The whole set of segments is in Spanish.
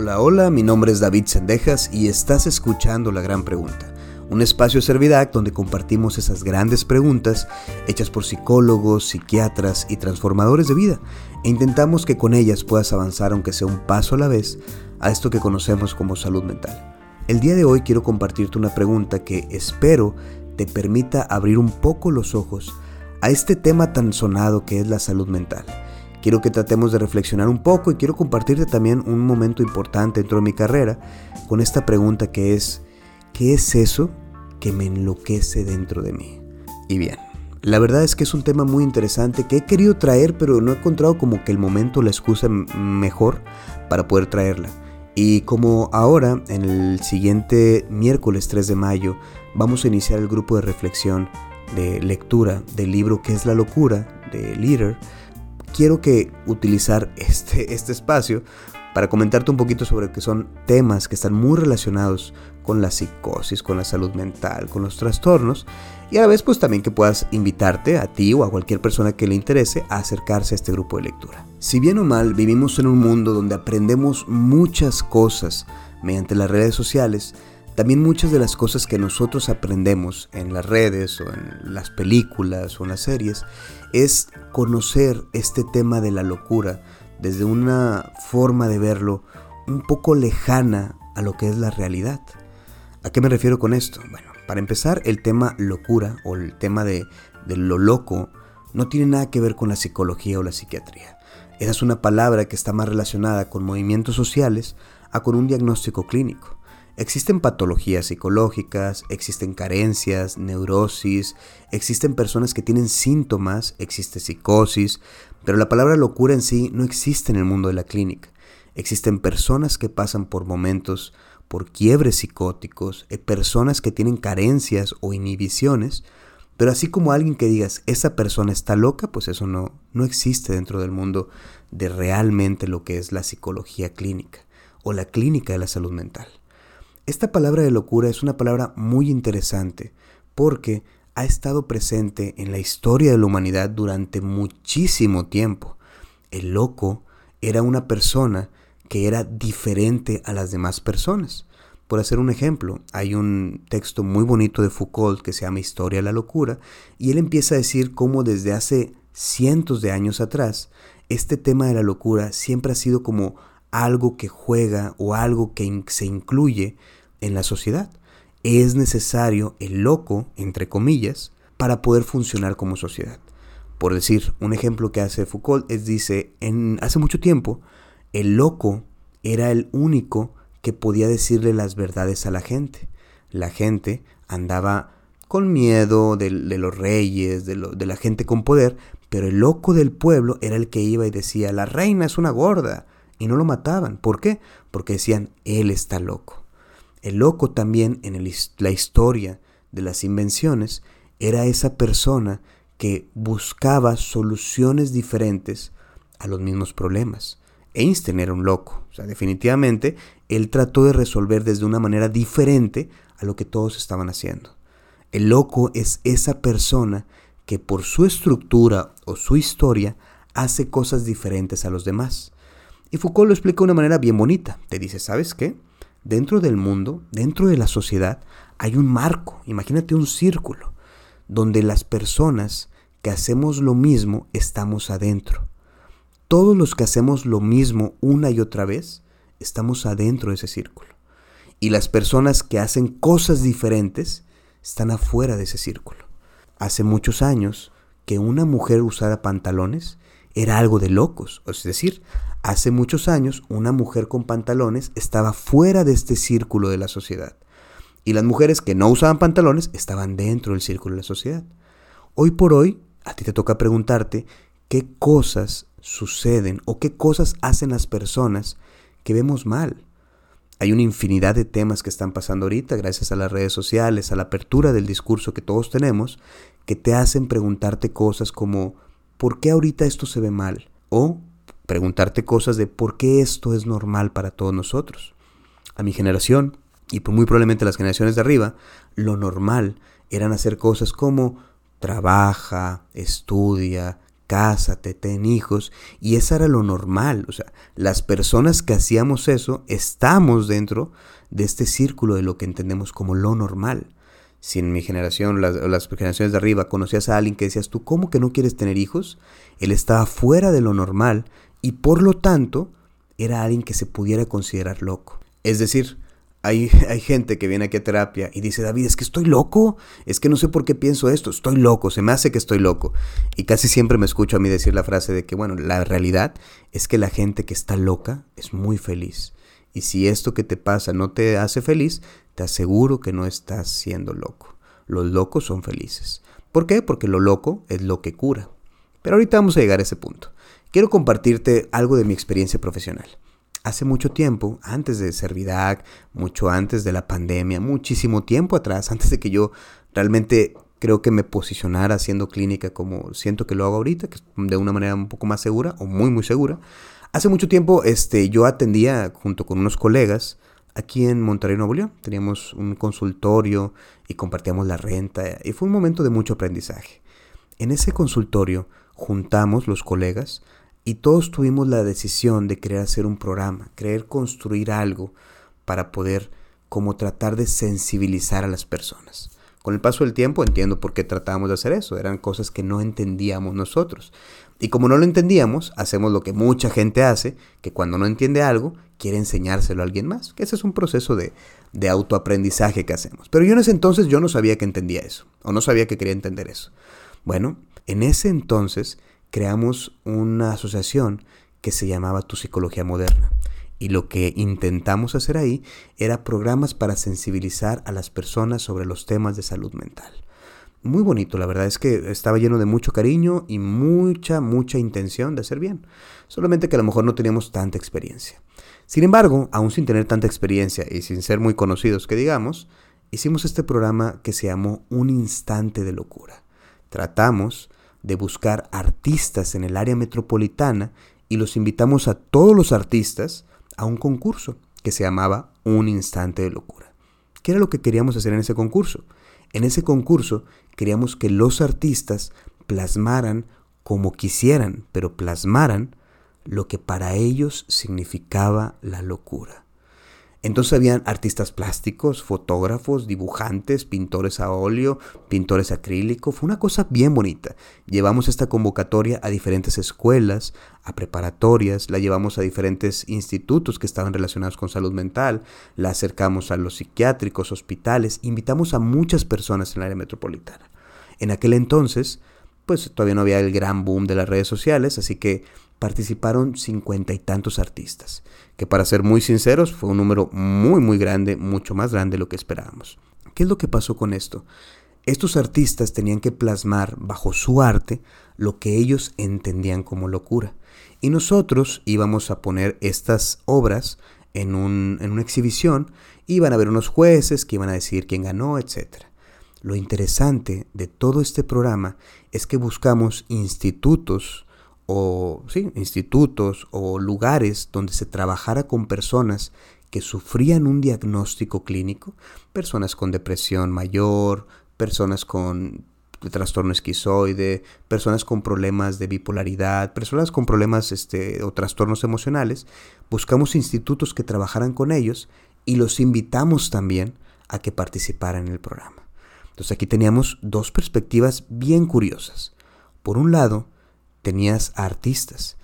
Hola, hola, mi nombre es David Sendejas y estás escuchando La Gran Pregunta, un espacio Servidac donde compartimos esas grandes preguntas hechas por psicólogos, psiquiatras y transformadores de vida e intentamos que con ellas puedas avanzar aunque sea un paso a la vez a esto que conocemos como salud mental. El día de hoy quiero compartirte una pregunta que espero te permita abrir un poco los ojos a este tema tan sonado que es la salud mental quiero que tratemos de reflexionar un poco y quiero compartirte también un momento importante dentro de mi carrera con esta pregunta que es, ¿qué es eso que me enloquece dentro de mí? Y bien, la verdad es que es un tema muy interesante que he querido traer pero no he encontrado como que el momento, la excusa mejor para poder traerla. Y como ahora, en el siguiente miércoles 3 de mayo, vamos a iniciar el grupo de reflexión de lectura del libro ¿Qué es la locura? de Leader, quiero que utilizar este, este espacio para comentarte un poquito sobre que son temas que están muy relacionados con la psicosis, con la salud mental, con los trastornos y a la vez pues también que puedas invitarte a ti o a cualquier persona que le interese a acercarse a este grupo de lectura. Si bien o mal vivimos en un mundo donde aprendemos muchas cosas mediante las redes sociales, también muchas de las cosas que nosotros aprendemos en las redes o en las películas o en las series es conocer este tema de la locura desde una forma de verlo un poco lejana a lo que es la realidad. ¿A qué me refiero con esto? Bueno, para empezar, el tema locura o el tema de, de lo loco no tiene nada que ver con la psicología o la psiquiatría. Esa es una palabra que está más relacionada con movimientos sociales a con un diagnóstico clínico. Existen patologías psicológicas, existen carencias, neurosis, existen personas que tienen síntomas, existe psicosis, pero la palabra locura en sí no existe en el mundo de la clínica. Existen personas que pasan por momentos, por quiebres psicóticos, eh, personas que tienen carencias o inhibiciones, pero así como alguien que digas, esa persona está loca, pues eso no, no existe dentro del mundo de realmente lo que es la psicología clínica o la clínica de la salud mental. Esta palabra de locura es una palabra muy interesante porque ha estado presente en la historia de la humanidad durante muchísimo tiempo. El loco era una persona que era diferente a las demás personas. Por hacer un ejemplo, hay un texto muy bonito de Foucault que se llama Historia de la Locura, y él empieza a decir cómo desde hace cientos de años atrás, este tema de la locura siempre ha sido como algo que juega o algo que se incluye en la sociedad. Es necesario el loco, entre comillas, para poder funcionar como sociedad. Por decir, un ejemplo que hace Foucault es, dice, en, hace mucho tiempo, el loco era el único que podía decirle las verdades a la gente. La gente andaba con miedo de, los reyes, de, de la gente con poder, pero el loco del pueblo era el que iba y decía, la reina es una gorda, y no lo mataban. ¿Por qué? Porque decían, él está loco. El loco también en la historia de las invenciones era esa persona que buscaba soluciones diferentes a los mismos problemas. Einstein era un loco, o sea, definitivamente él trató de resolver desde una manera diferente a lo que todos estaban haciendo. El loco es esa persona que por su estructura o su historia hace cosas diferentes a los demás. Y Foucault lo explica de una manera bien bonita. Te dice, ¿sabes qué? dentro del mundo, dentro de la sociedad, hay un marco, imagínate un círculo, donde las personas que hacemos lo mismo estamos adentro. Todos los que hacemos lo mismo una y otra vez, estamos adentro de ese círculo. Y las personas que hacen cosas diferentes están afuera de ese círculo. Hace muchos años que una mujer usara pantalones era algo de locos. Es decir, hace muchos años una mujer con pantalones estaba fuera de este círculo de la sociedad. Y las mujeres que no usaban pantalones estaban dentro del círculo de la sociedad. Hoy por hoy, a ti te toca preguntarte qué cosas suceden o qué cosas hacen las personas que vemos mal. Hay una infinidad de temas que están pasando ahorita gracias a las redes sociales, a la apertura del discurso que todos tenemos, que te hacen preguntarte cosas como ¿por qué ahorita esto se ve mal? O preguntarte cosas de por qué esto es normal para todos nosotros. A mi generación, y muy probablemente las generaciones de arriba, lo normal eran hacer cosas como trabaja, estudia, cásate, ten hijos, y eso era lo normal. O sea, las personas que hacíamos eso estamos dentro de este círculo de lo que entendemos como lo normal. Si en mi generación, las, las generaciones de arriba, conocías a alguien que decías tú, ¿cómo que no quieres tener hijos? Él estaba fuera de lo normal y por lo tanto era alguien que se pudiera considerar loco. Es decir, hay, gente que viene aquí a terapia y dice, David, es que estoy loco, es que no sé por qué pienso esto, estoy loco, se me hace que estoy loco. Y casi siempre me escucho a mí decir la frase de que, bueno, la realidad es que la gente que está loca es muy feliz. Y si esto que te pasa no te hace feliz, te aseguro que no estás siendo loco. Los locos son felices. ¿Por qué? Porque lo loco es lo que cura. Pero ahorita vamos a llegar a ese punto. Quiero compartirte algo de mi experiencia profesional hace mucho tiempo, antes de Servidac, mucho antes de la pandemia, muchísimo tiempo atrás, antes de que yo realmente creo que me posicionara haciendo clínica como siento que lo hago ahorita, que de una manera un poco más segura o muy muy segura. Hace mucho tiempo este, yo atendía junto con unos colegas aquí en Monterrey, Nuevo León. Teníamos un consultorio y compartíamos la renta y fue un momento de mucho aprendizaje. En ese consultorio juntamos los colegas y todos tuvimos la decisión de querer hacer un programa, querer construir algo para poder como tratar de sensibilizar a las personas. Con el paso del tiempo entiendo por qué tratábamos de hacer eso, eran cosas que no entendíamos nosotros. Y como no lo entendíamos, hacemos lo que mucha gente hace, que cuando no entiende algo, quiere enseñárselo a alguien más, que ese es un proceso de, de autoaprendizaje que hacemos. Pero yo en ese entonces yo no sabía que entendía eso, o no sabía que quería entender eso. Bueno, en ese entonces creamos una asociación que se llamaba Tu Psicología Moderna. Y lo que intentamos hacer ahí era programas para sensibilizar a las personas sobre los temas de salud mental. Muy bonito, la verdad es que estaba lleno de mucho cariño y mucha, mucha intención de hacer bien. Solamente que a lo mejor no teníamos tanta experiencia. Sin embargo, aún sin tener tanta experiencia y sin ser muy conocidos que digamos, hicimos este programa que se llamó Un Instante de Locura. Tratamos de buscar artistas en el área metropolitana y los invitamos a todos los artistas a un concurso que se llamaba Un Instante de Locura. ¿Qué era lo que queríamos hacer en ese concurso? En ese concurso queríamos que los artistas plasmaran como quisieran, pero plasmaran lo que para ellos significaba la locura. Entonces habían artistas plásticos, fotógrafos, dibujantes, pintores a óleo, pintores acrílico. Fue una cosa bien bonita. Llevamos esta convocatoria a diferentes escuelas, a preparatorias, la llevamos a diferentes institutos que estaban relacionados con salud mental, la acercamos a los psiquiátricos, hospitales, invitamos a muchas personas en el área metropolitana. En aquel entonces, pues todavía no había el gran boom de las redes sociales, así que participaron cincuenta y tantos artistas, que para ser muy sinceros fue un número muy muy grande, mucho más grande de lo que esperábamos. ¿Qué es lo que pasó con esto? Estos artistas tenían que plasmar bajo su arte lo que ellos entendían como locura. Y nosotros íbamos a poner estas obras en, en una exhibición, iban a haber unos jueces que iban a decir quién ganó, etc. Lo interesante de todo este programa es que buscamos institutos o institutos o lugares donde se trabajara con personas que sufrían un diagnóstico clínico, personas con depresión mayor, personas con trastorno esquizoide, personas con problemas de bipolaridad, personas con problemas este, o trastornos emocionales, buscamos institutos que trabajaran con ellos y los invitamos también a que participaran en el programa. Entonces aquí teníamos dos perspectivas bien curiosas. Por un lado, tenías artistas.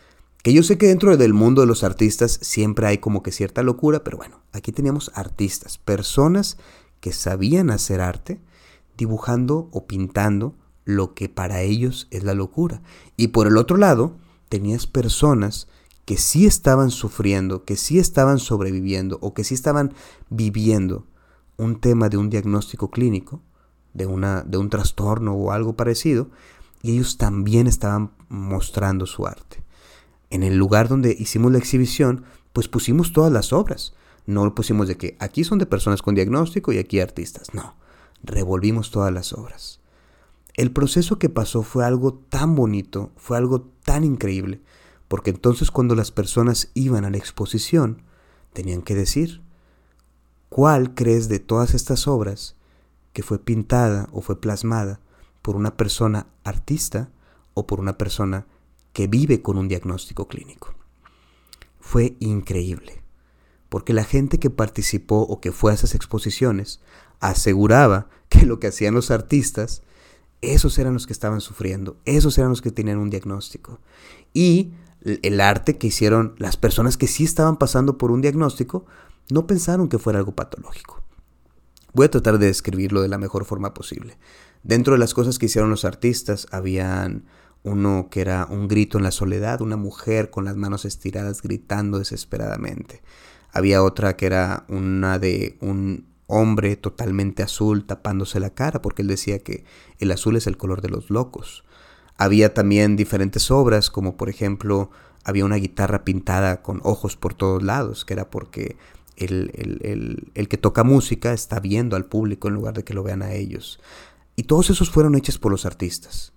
Que yo sé que dentro del mundo de los artistas siempre hay como que cierta locura, pero bueno, aquí teníamos artistas, personas que sabían hacer arte, dibujando o pintando lo que para ellos es la locura. Y por el otro lado, tenías personas que sí estaban sufriendo, que sí estaban sobreviviendo o que sí estaban viviendo un tema de un diagnóstico clínico, de, una, de un trastorno o algo parecido, y ellos también estaban mostrando su arte. En el lugar donde hicimos la exhibición, pues pusimos todas las obras. No lo pusimos de que aquí son de personas con diagnóstico y aquí artistas. No, revolvimos todas las obras. El proceso que pasó fue algo tan bonito, fue algo tan increíble, porque entonces cuando las personas iban a la exposición, tenían que decir, ¿cuál crees de todas estas obras que fue pintada o fue plasmada por una persona artista o por una persona que vive con un diagnóstico clínico. Fue increíble, porque la gente que participó o que fue a esas exposiciones aseguraba que lo que hacían los artistas, esos eran los que estaban sufriendo, esos eran los que tenían un diagnóstico. Y el arte que hicieron las personas que sí estaban pasando por un diagnóstico, no pensaron que fuera algo patológico. Voy a tratar de describirlo de la mejor forma posible. Dentro de las cosas que hicieron los artistas, habían uno que era un grito en la soledad, una mujer con las manos estiradas gritando desesperadamente. Había otra que era una de un hombre totalmente azul tapándose la cara porque él decía que el azul es el color de los locos. Había también diferentes obras como por ejemplo había una guitarra pintada con ojos por todos lados, que era porque el, el, que toca música está viendo al público en lugar de que lo vean a ellos. Y todos esos fueron hechos por los artistas.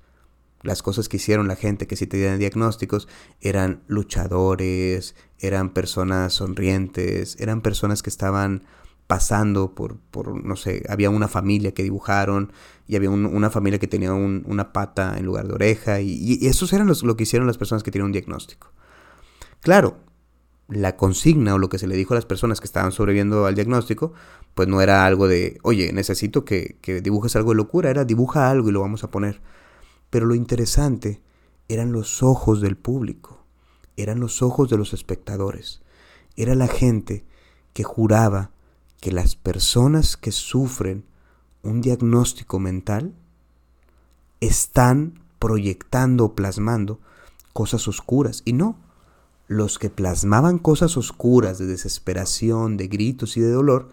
Las cosas que hicieron la gente que sí tenían diagnósticos eran luchadores, eran personas sonrientes, eran personas que estaban pasando por, por no sé, había una familia que dibujaron y había una familia que tenía una pata en lugar de oreja y, y esos eran los, lo que hicieron las personas que tienen un diagnóstico. Claro, la consigna o lo que se le dijo a las personas que estaban sobreviviendo al diagnóstico, pues no era algo de, oye, necesito que, que dibujes algo de locura, era dibuja algo y lo vamos a poner. Pero lo interesante eran los ojos del público, eran los ojos de los espectadores, era la gente que juraba que las personas que sufren un diagnóstico mental están proyectando o plasmando cosas oscuras. Y no, los que plasmaban cosas oscuras de desesperación, de gritos y de dolor,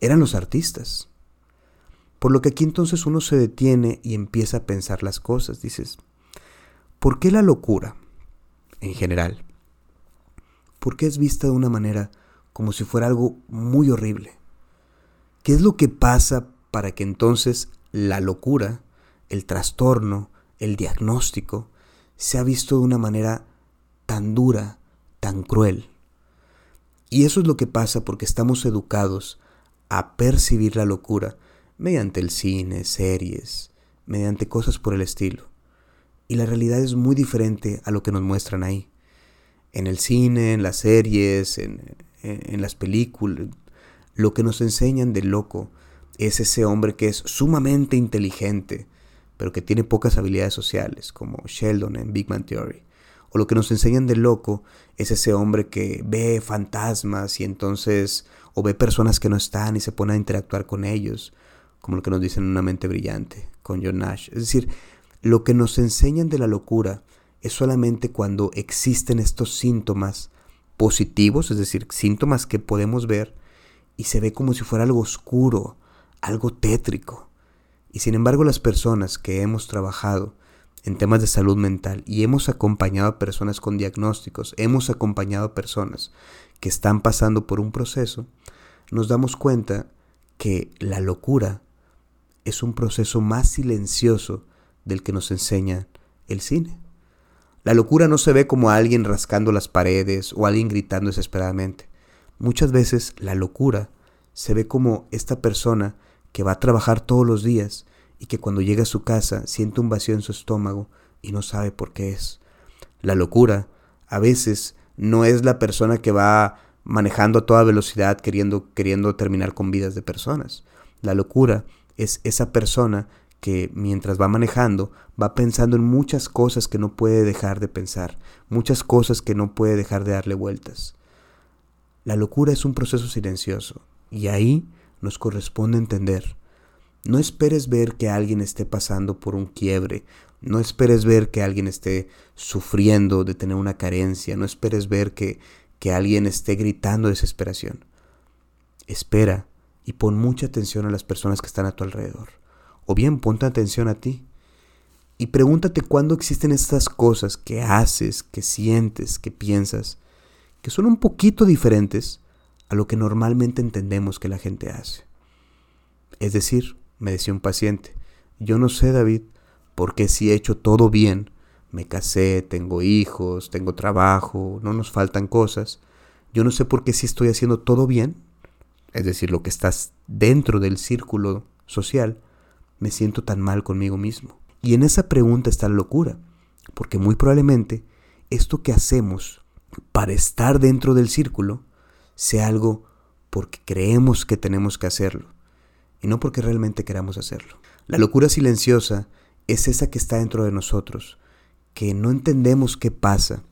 eran los artistas. Por lo que aquí entonces uno se detiene y empieza a pensar las cosas. Dices, ¿por qué la locura, en general? ¿Por qué es vista de una manera como si fuera algo muy horrible? ¿Qué es lo que pasa para que entonces la locura, el trastorno, el diagnóstico, sea visto de una manera tan dura, tan cruel. Y eso es lo que pasa porque estamos educados a percibir la locura mediante el cine, series, mediante cosas por el estilo. Y la realidad es muy diferente a lo que nos muestran ahí. En el cine, en las series, en, en, las películas, lo que nos enseñan del loco es ese hombre que es sumamente inteligente, pero que tiene pocas habilidades sociales, como Sheldon en Big Man Theory. O lo que nos enseñan de loco es ese hombre que ve fantasmas y entonces o ve personas que no están y se pone a interactuar con ellos, como lo que nos dicen en una mente brillante con John Nash. Es decir, lo que nos enseñan de la locura es solamente cuando existen estos síntomas positivos, es decir, síntomas que podemos ver y se ve como si fuera algo oscuro, algo tétrico. Y sin embargo las personas que hemos trabajado en temas de salud mental y hemos acompañado a personas con diagnósticos, hemos acompañado a personas que están pasando por un proceso, nos damos cuenta que la locura es un proceso más silencioso del que nos enseña el cine. La locura no se ve como alguien rascando las paredes o alguien gritando desesperadamente. Muchas veces la locura se ve como esta persona que va a trabajar todos los días y que cuando llega a su casa siente un vacío en su estómago y no sabe por qué es. La locura a veces no es la persona que va manejando a toda velocidad queriendo, queriendo terminar con vidas de personas. La locura es esa persona que mientras va manejando va pensando en muchas cosas que no puede dejar de pensar, muchas cosas que no puede dejar de darle vueltas. La locura es un proceso silencioso y ahí nos corresponde entender no esperes ver que alguien esté pasando por un quiebre, no esperes ver que alguien esté sufriendo de tener una carencia, no esperes ver que, que alguien esté gritando desesperación. Espera y pon mucha atención a las personas que están a tu alrededor. O bien ponte atención a ti. Y pregúntate cuándo existen estas cosas que haces, que sientes, que piensas, que son un poquito diferentes a lo que normalmente entendemos que la gente hace. Es decir, me decía un paciente, yo no sé David, porque si he hecho todo bien, me casé, tengo hijos, tengo trabajo, no nos faltan cosas, yo no sé por qué si estoy haciendo todo bien, es decir, lo que estás dentro del círculo social, me siento tan mal conmigo mismo. Y en esa pregunta está la locura, Porque muy probablemente esto que hacemos para estar dentro del círculo sea algo porque creemos que tenemos que hacerlo y no porque realmente queramos hacerlo. La locura silenciosa es esa que está dentro de nosotros, que no entendemos qué pasa,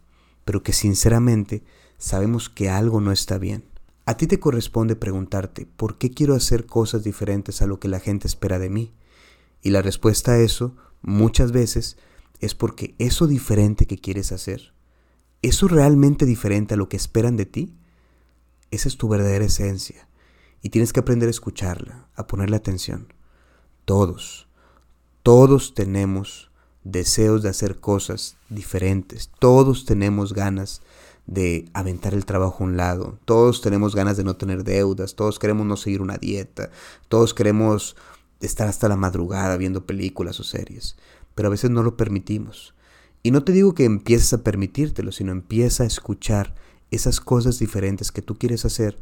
pero que sinceramente sabemos que algo no está bien. A ti te corresponde preguntarte, ¿por qué quiero hacer cosas diferentes a lo que la gente espera de mí? Y la respuesta a eso, muchas veces, es porque eso diferente que quieres hacer, eso realmente diferente a lo que esperan de ti, esa es tu verdadera esencia. Y tienes que aprender a escucharla, a ponerle atención. Todos, todos tenemos deseos de hacer cosas diferentes. Todos tenemos ganas de aventar el trabajo a un lado. Todos tenemos ganas de no tener deudas. Todos queremos no seguir una dieta. Todos queremos estar hasta la madrugada viendo películas o series. Pero a veces no lo permitimos. Y no te digo que empieces a permitírtelo, sino empieza a escuchar esas cosas diferentes que tú quieres hacer,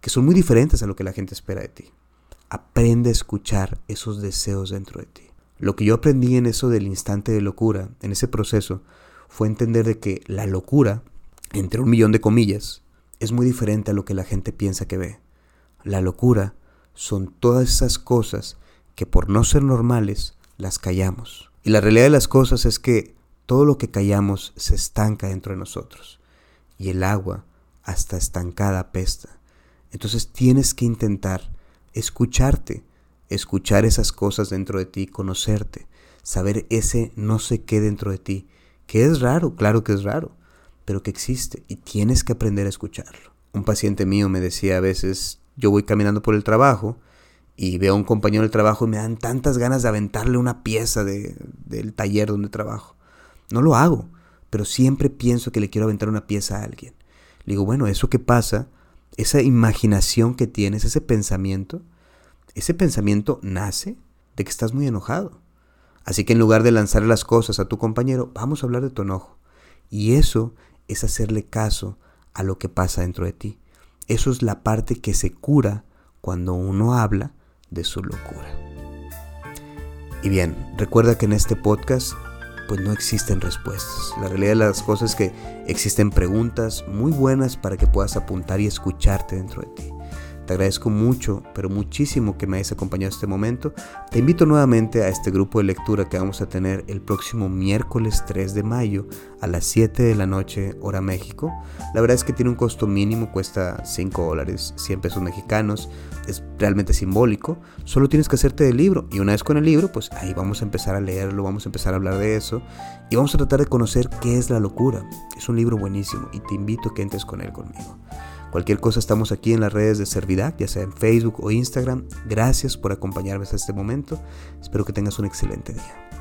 que son muy diferentes a lo que la gente espera de ti. Aprende a escuchar esos deseos dentro de ti. Lo que yo aprendí en eso del instante de locura, en ese proceso, fue entender de que la locura, entre un millón de comillas, es muy diferente a lo que la gente piensa que ve. La locura son todas esas cosas que por no ser normales las callamos. Y la realidad de las cosas es que todo lo que callamos se estanca dentro de nosotros. Y el agua, hasta estancada, apesta. Entonces tienes que intentar escucharte, escuchar esas cosas dentro de ti, conocerte, saber ese no sé qué dentro de ti, que es raro, claro que es raro, pero que existe y tienes que aprender a escucharlo. Un paciente mío me decía a veces, yo voy caminando por el trabajo y veo a un compañero del trabajo y me dan tantas ganas de aventarle una pieza de, del taller donde trabajo. No lo hago, pero siempre pienso que le quiero aventar una pieza a alguien. Le digo, bueno, eso que pasa, esa imaginación que tienes, ese pensamiento, ese pensamiento nace de que estás muy enojado. Así que en lugar de lanzar las cosas a tu compañero, vamos a hablar de tu enojo. Y eso es hacerle caso a lo que pasa dentro de ti. Eso es la parte que se cura cuando uno habla de su locura. Y bien, recuerda que en este podcast pues no existen respuestas. La realidad de las cosas es que existen preguntas muy buenas para que puedas apuntar y escucharte dentro de ti. Te agradezco mucho, pero muchísimo que me hayas acompañado este momento. Te invito nuevamente a este grupo de lectura que vamos a tener el próximo miércoles 3 de mayo a las 7 de la noche, hora México. La verdad es que tiene un costo mínimo, cuesta 5 dólares, 100 pesos mexicanos. Es realmente simbólico. Solo tienes que hacerte del libro. Y una vez con el libro, pues ahí vamos a empezar a leerlo, vamos a empezar a hablar de eso. Y vamos a tratar de conocer qué es la locura. Es un libro buenísimo y te invito a que entres con él conmigo. Cualquier cosa estamos aquí en las redes de Servidac, ya sea en Facebook o Instagram. Gracias por acompañarme hasta este momento. Espero que tengas un excelente día.